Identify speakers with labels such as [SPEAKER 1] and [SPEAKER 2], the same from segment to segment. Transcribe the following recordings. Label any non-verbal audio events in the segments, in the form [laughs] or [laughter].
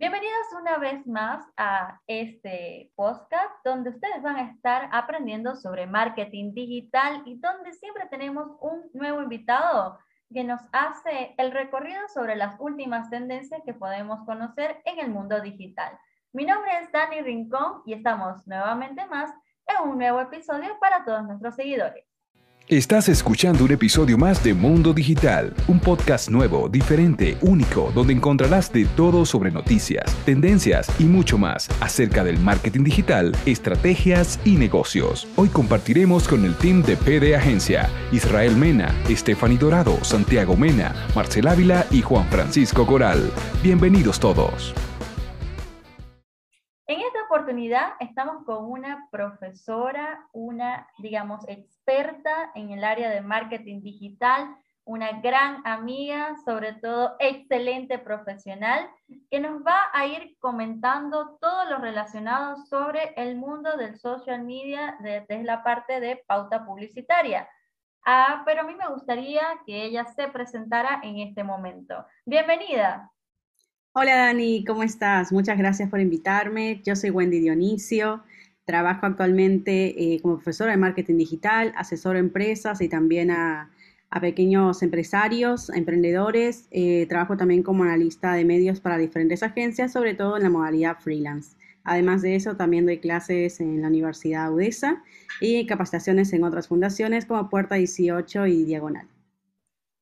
[SPEAKER 1] Bienvenidos una vez más a este podcast donde ustedes van a estar aprendiendo sobre marketing digital y donde siempre tenemos un nuevo invitado que nos hace el recorrido sobre las últimas tendencias que podemos conocer en el mundo digital. Mi nombre es Dani Rincón y estamos nuevamente más en un nuevo episodio para todos nuestros seguidores.
[SPEAKER 2] Estás escuchando un episodio más de Mundo Digital, un podcast nuevo, diferente, único, donde encontrarás de todo sobre noticias, tendencias y mucho más acerca del marketing digital, estrategias y negocios. Hoy compartiremos con el team de PD Agencia, Israel Mena, Stephanie Dorado, Santiago Mena, Marcel Ávila y Juan Francisco Coral. Bienvenidos todos.
[SPEAKER 1] Oportunidad estamos con una profesora, una, digamos, experta en el área de marketing digital, una gran amiga, sobre todo excelente profesional, que nos va a ir comentando todo lo relacionado sobre el mundo del social media desde la parte de pauta publicitaria. Ah, pero a mí me gustaría que ella se presentara en este momento. Bienvenida.
[SPEAKER 3] Hola Dani, ¿cómo estás? Muchas gracias por invitarme. Yo soy Wendy Dionisio. Trabajo actualmente eh, como profesora de marketing digital, asesoro a empresas y también a, pequeños empresarios, emprendedores. Eh, trabajo también como analista de medios para diferentes agencias, sobre todo en la modalidad freelance. Además de eso, también doy clases en la Universidad UDESA y capacitaciones en otras fundaciones como Puerta 18 y Diagonal.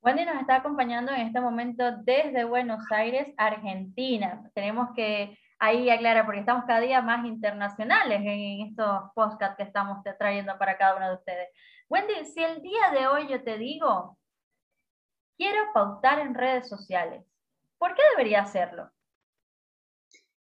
[SPEAKER 1] Wendy nos está acompañando en este momento desde Buenos Aires, Argentina. Tenemos que ahí aclarar, porque estamos cada día más internacionales en estos podcasts que estamos trayendo para cada uno de ustedes. Wendy, si el día de hoy yo te digo, quiero pautar en redes sociales, ¿por qué debería hacerlo?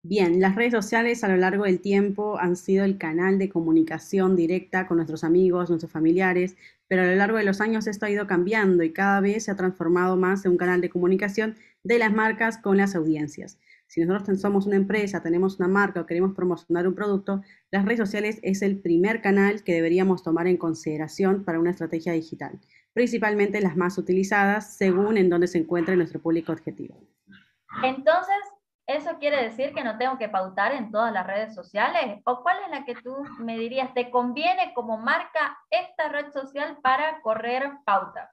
[SPEAKER 3] Bien, las redes sociales a lo largo del tiempo han sido el canal de comunicación directa con nuestros amigos, nuestros familiares, pero a lo largo de los años esto ha ido cambiando y cada vez se ha transformado más en un canal de comunicación de las marcas con las audiencias. Si nosotros somos una empresa, tenemos una marca o queremos promocionar un producto, las redes sociales es el primer canal que deberíamos tomar en consideración para una estrategia digital, principalmente las más utilizadas según en dónde se encuentre nuestro público objetivo.
[SPEAKER 1] Entonces, ¿Eso quiere decir que no tengo que pautar en todas las redes sociales? ¿O cuál es la que tú me dirías, te conviene como marca esta red social para correr pauta?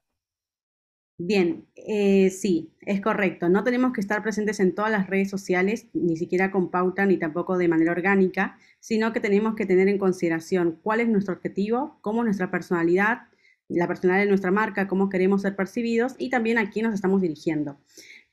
[SPEAKER 3] Bien, eh, sí, es correcto. No tenemos que estar presentes en todas las redes sociales, ni siquiera con pauta, ni tampoco de manera orgánica, sino que tenemos que tener en consideración cuál es nuestro objetivo, cómo es nuestra personalidad, la personalidad de nuestra marca, cómo queremos ser percibidos y también a quién nos estamos dirigiendo.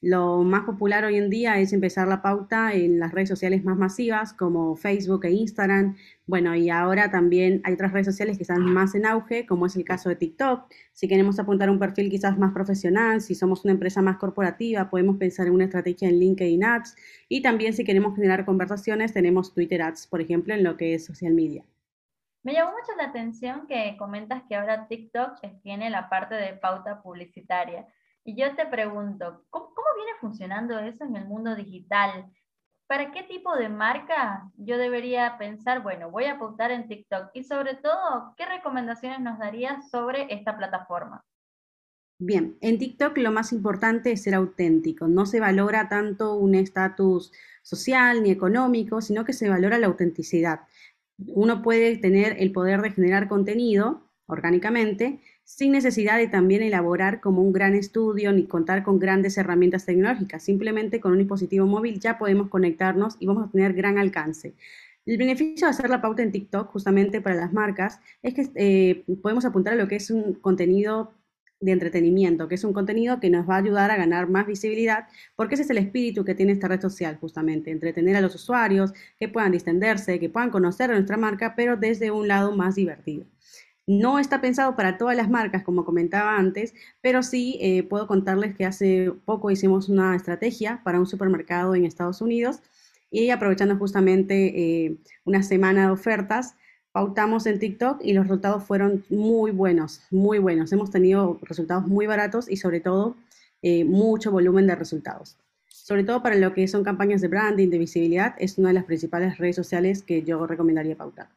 [SPEAKER 3] Lo más popular hoy en día es empezar la pauta en las redes sociales más masivas como Facebook e Instagram. Bueno, y ahora también hay otras redes sociales que están más en auge, como es el caso de TikTok. Si queremos apuntar un perfil quizás más profesional, si somos una empresa más corporativa, podemos pensar en una estrategia en LinkedIn Ads. Y también si queremos generar conversaciones, tenemos Twitter Ads, por ejemplo, en lo que es social media.
[SPEAKER 1] Me llamó mucho la atención que comentas que ahora TikTok tiene la parte de pauta publicitaria. Y yo te pregunto, ¿cómo, viene funcionando eso en el mundo digital? ¿Para qué tipo de marca yo debería pensar, bueno, voy a apuntar en TikTok? Y sobre todo, ¿qué recomendaciones nos darías sobre esta plataforma?
[SPEAKER 3] Bien, en TikTok lo más importante es ser auténtico. No se valora tanto un estatus social ni económico, sino que se valora la autenticidad. Uno puede tener el poder de generar contenido orgánicamente sin necesidad de también elaborar como un gran estudio ni contar con grandes herramientas tecnológicas. Simplemente con un dispositivo móvil ya podemos conectarnos y vamos a tener gran alcance. El beneficio de hacer la pauta en TikTok, justamente para las marcas, es que eh, podemos apuntar a lo que es un contenido de entretenimiento, que es un contenido que nos va a ayudar a ganar más visibilidad, porque ese es el espíritu que tiene esta red social, justamente, entretener a los usuarios, que puedan distenderse, que puedan conocer a nuestra marca, pero desde un lado más divertido. No está pensado para todas las marcas, como comentaba antes, pero sí eh, puedo contarles que hace poco hicimos una estrategia para un supermercado en Estados Unidos y aprovechando justamente eh, una semana de ofertas, pautamos en TikTok y los resultados fueron muy buenos, muy buenos. Hemos tenido resultados muy baratos y sobre todo eh, mucho volumen de resultados. Sobre todo para lo que son campañas de branding, de visibilidad, es una de las principales redes sociales que yo recomendaría pautar.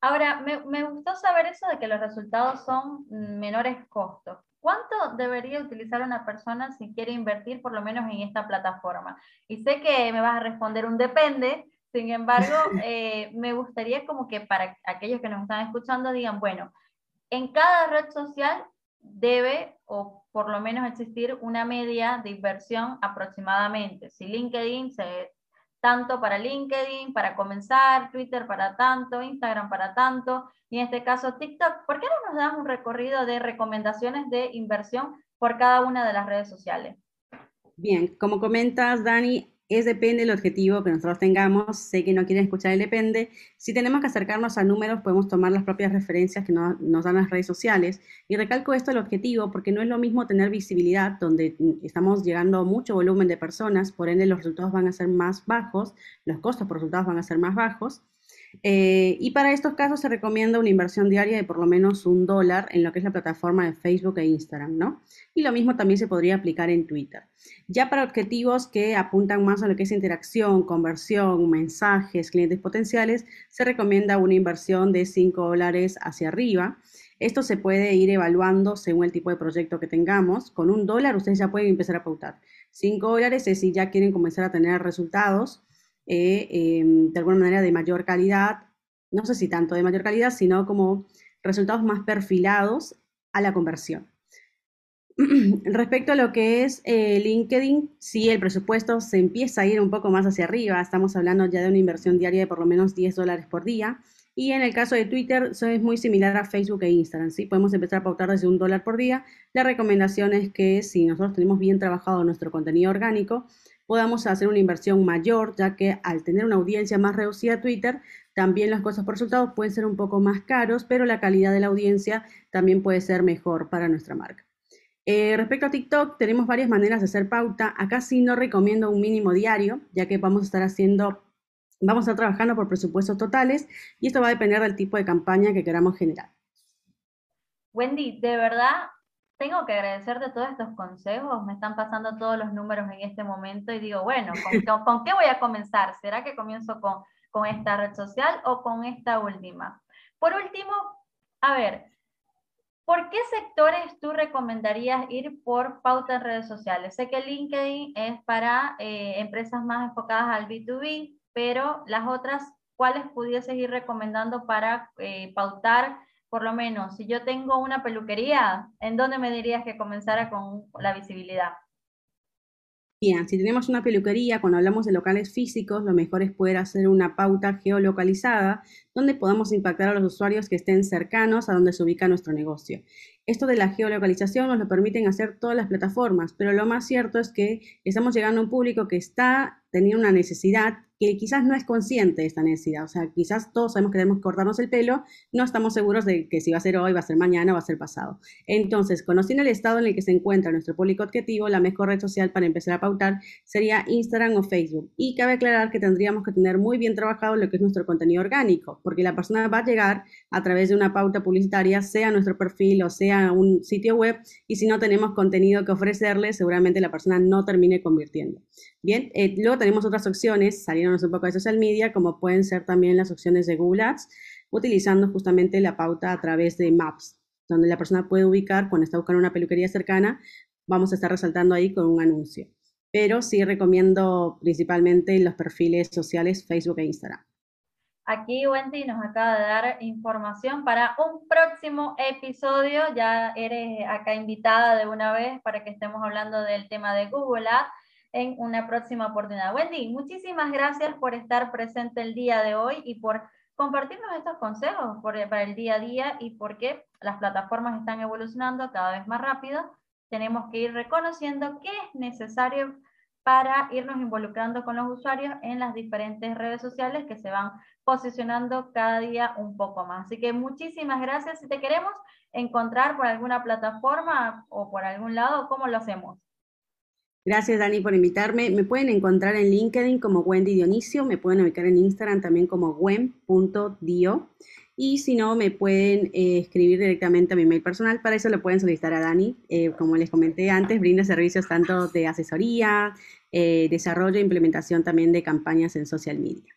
[SPEAKER 1] Ahora, me, gustó saber eso de que los resultados son menores costos. ¿cuánto debería utilizar una persona si quiere invertir por lo menos en esta plataforma? Y sé que me vas a responder un depende, sin embargo, [laughs] eh, me gustaría como que para aquellos que nos están escuchando digan, bueno, en cada red social debe o por lo menos existir una media de inversión aproximadamente. Si LinkedIn se tanto para LinkedIn, para comenzar, Twitter para tanto, Instagram para tanto, y en este caso TikTok. ¿Por qué no nos das un recorrido de recomendaciones de inversión por cada una de las redes sociales?
[SPEAKER 3] Bien, como comentas, Dani, es depende del objetivo que nosotros tengamos. Sé que no quieren escuchar el depende. Si tenemos que acercarnos a números, podemos tomar las propias referencias que nos dan las redes sociales. Y recalco esto el objetivo porque no es lo mismo tener visibilidad donde estamos llegando a mucho volumen de personas, por ende los resultados van a ser más bajos, los costos por resultados van a ser más bajos eh, y para estos casos se recomienda una inversión diaria de por lo menos un dólar en lo que es la plataforma de Facebook e Instagram, ¿no? Y lo mismo también se podría aplicar en Twitter. Ya para objetivos que apuntan más a lo que es interacción, conversión, mensajes, clientes potenciales, se recomienda una inversión de 5 dólares hacia arriba. Esto se puede ir evaluando según el tipo de proyecto que tengamos. Con un dólar ustedes ya pueden empezar a pautar. 5 dólares es si ya quieren comenzar a tener resultados eh, em, de alguna manera de mayor calidad, no sé si tanto de mayor calidad, sino como resultados más perfilados a la conversión. [clears throat] Respecto a lo que es eh, LinkedIn, si el presupuesto se empieza a ir un poco más hacia arriba, estamos hablando ya de una inversión diaria de por lo menos 10 dólares por día. Y en el caso de Twitter, eso es muy similar a Facebook e Instagram. ¿sí? Podemos empezar a pautar desde un dólar por día. La recomendación es que si nosotros tenemos bien trabajado nuestro contenido orgánico, podamos hacer una inversión mayor, ya que al tener una audiencia más reducida Twitter, también las cosas por resultados pueden ser un poco más caros, pero la calidad de la audiencia también puede ser mejor para nuestra marca. Eh, respecto a TikTok, tenemos varias maneras de hacer pauta. Acá sí no recomiendo un mínimo diario, ya que vamos a estar haciendo, vamos a estar trabajando por presupuestos totales y esto va a depender del tipo de campaña que queramos generar.
[SPEAKER 1] Wendy, de verdad tengo que agradecerte todos estos consejos, me están pasando todos los números en este momento y digo, bueno, ¿con, qué voy a comenzar? ¿Será que comienzo con, con esta red social o con esta última? Por último, a ver, ¿por qué sectores tú recomendarías ir por pauta en redes sociales? Sé que LinkedIn es para eh, empresas más enfocadas al B2B, pero las otras, ¿cuáles pudieses ir recomendando para eh, pautar? Por lo menos, si yo tengo una peluquería, ¿en dónde me dirías que comenzara con la visibilidad?
[SPEAKER 3] Bien, si tenemos una peluquería, cuando hablamos de locales físicos, lo mejor es poder hacer una pauta geolocalizada donde podamos impactar a los usuarios que estén cercanos a donde se ubica nuestro negocio. Esto de la geolocalización nos lo permiten hacer todas las plataformas, pero lo más cierto es que estamos llegando a un público que está teniendo una necesidad que quizás no es consciente esta necesidad. O sea, quizás todos sabemos que debemos cortarnos el pelo, no estamos seguros de que si va a ser hoy, va a ser mañana, va a ser pasado. Entonces, conociendo el estado en el que se encuentra nuestro público objetivo, la mejor red social para empezar a pautar sería Instagram o Facebook. Y cabe aclarar que tendríamos que tener muy bien trabajado lo que es nuestro contenido orgánico, porque la persona va a llegar a través de una pauta publicitaria, sea nuestro perfil o sea un sitio web, y si no tenemos contenido que ofrecerle, seguramente la persona no termine convirtiendo. Bien, eh, luego tenemos otras opciones, saliéndonos un poco de social media, como pueden ser también las opciones de Google Ads, utilizando justamente la pauta a través de Maps, donde la persona puede ubicar cuando está buscando una peluquería cercana, vamos a estar resaltando ahí con un anuncio. Pero sí recomiendo principalmente los perfiles sociales Facebook e Instagram.
[SPEAKER 1] Aquí Wendy nos acaba de dar información para un próximo episodio. Ya eres acá invitada de una vez para que estemos hablando del tema de Google Ads en una próxima oportunidad. Wendy, muchísimas gracias por estar presente el día de hoy y por compartirnos estos consejos para el día a día y porque las plataformas están evolucionando cada vez más rápido. Tenemos que ir reconociendo qué es necesario para irnos involucrando con los usuarios en las diferentes redes sociales que se van posicionando cada día un poco más. Así que muchísimas gracias. Si te queremos encontrar por alguna plataforma o por algún lado, ¿cómo lo hacemos?
[SPEAKER 3] Gracias, Dani, por invitarme. Me pueden encontrar en LinkedIn como Wendy Dionisio, me pueden ubicar en Instagram también como wen.dio y si no, me pueden eh, escribir directamente a mi mail personal. Para eso lo pueden solicitar a Dani. Eh, como les comenté antes, brinda servicios tanto de asesoría, eh, desarrollo e implementación también de campañas en social media.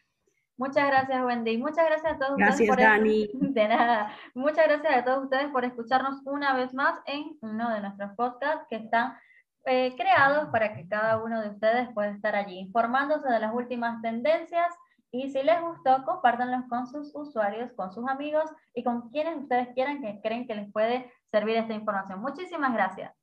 [SPEAKER 1] Muchas gracias, Wendy. Muchas gracias a todos
[SPEAKER 3] ustedes
[SPEAKER 1] por
[SPEAKER 3] Dani. [laughs]
[SPEAKER 1] De nada. Muchas gracias a todos ustedes por escucharnos una vez más en uno de nuestros podcasts que están eh, creados para que cada uno de ustedes pueda estar allí informándose de las últimas tendencias y si les gustó, compártanlos con sus usuarios, con sus amigos y con quienes ustedes quieran que creen que les puede servir esta información. Muchísimas gracias.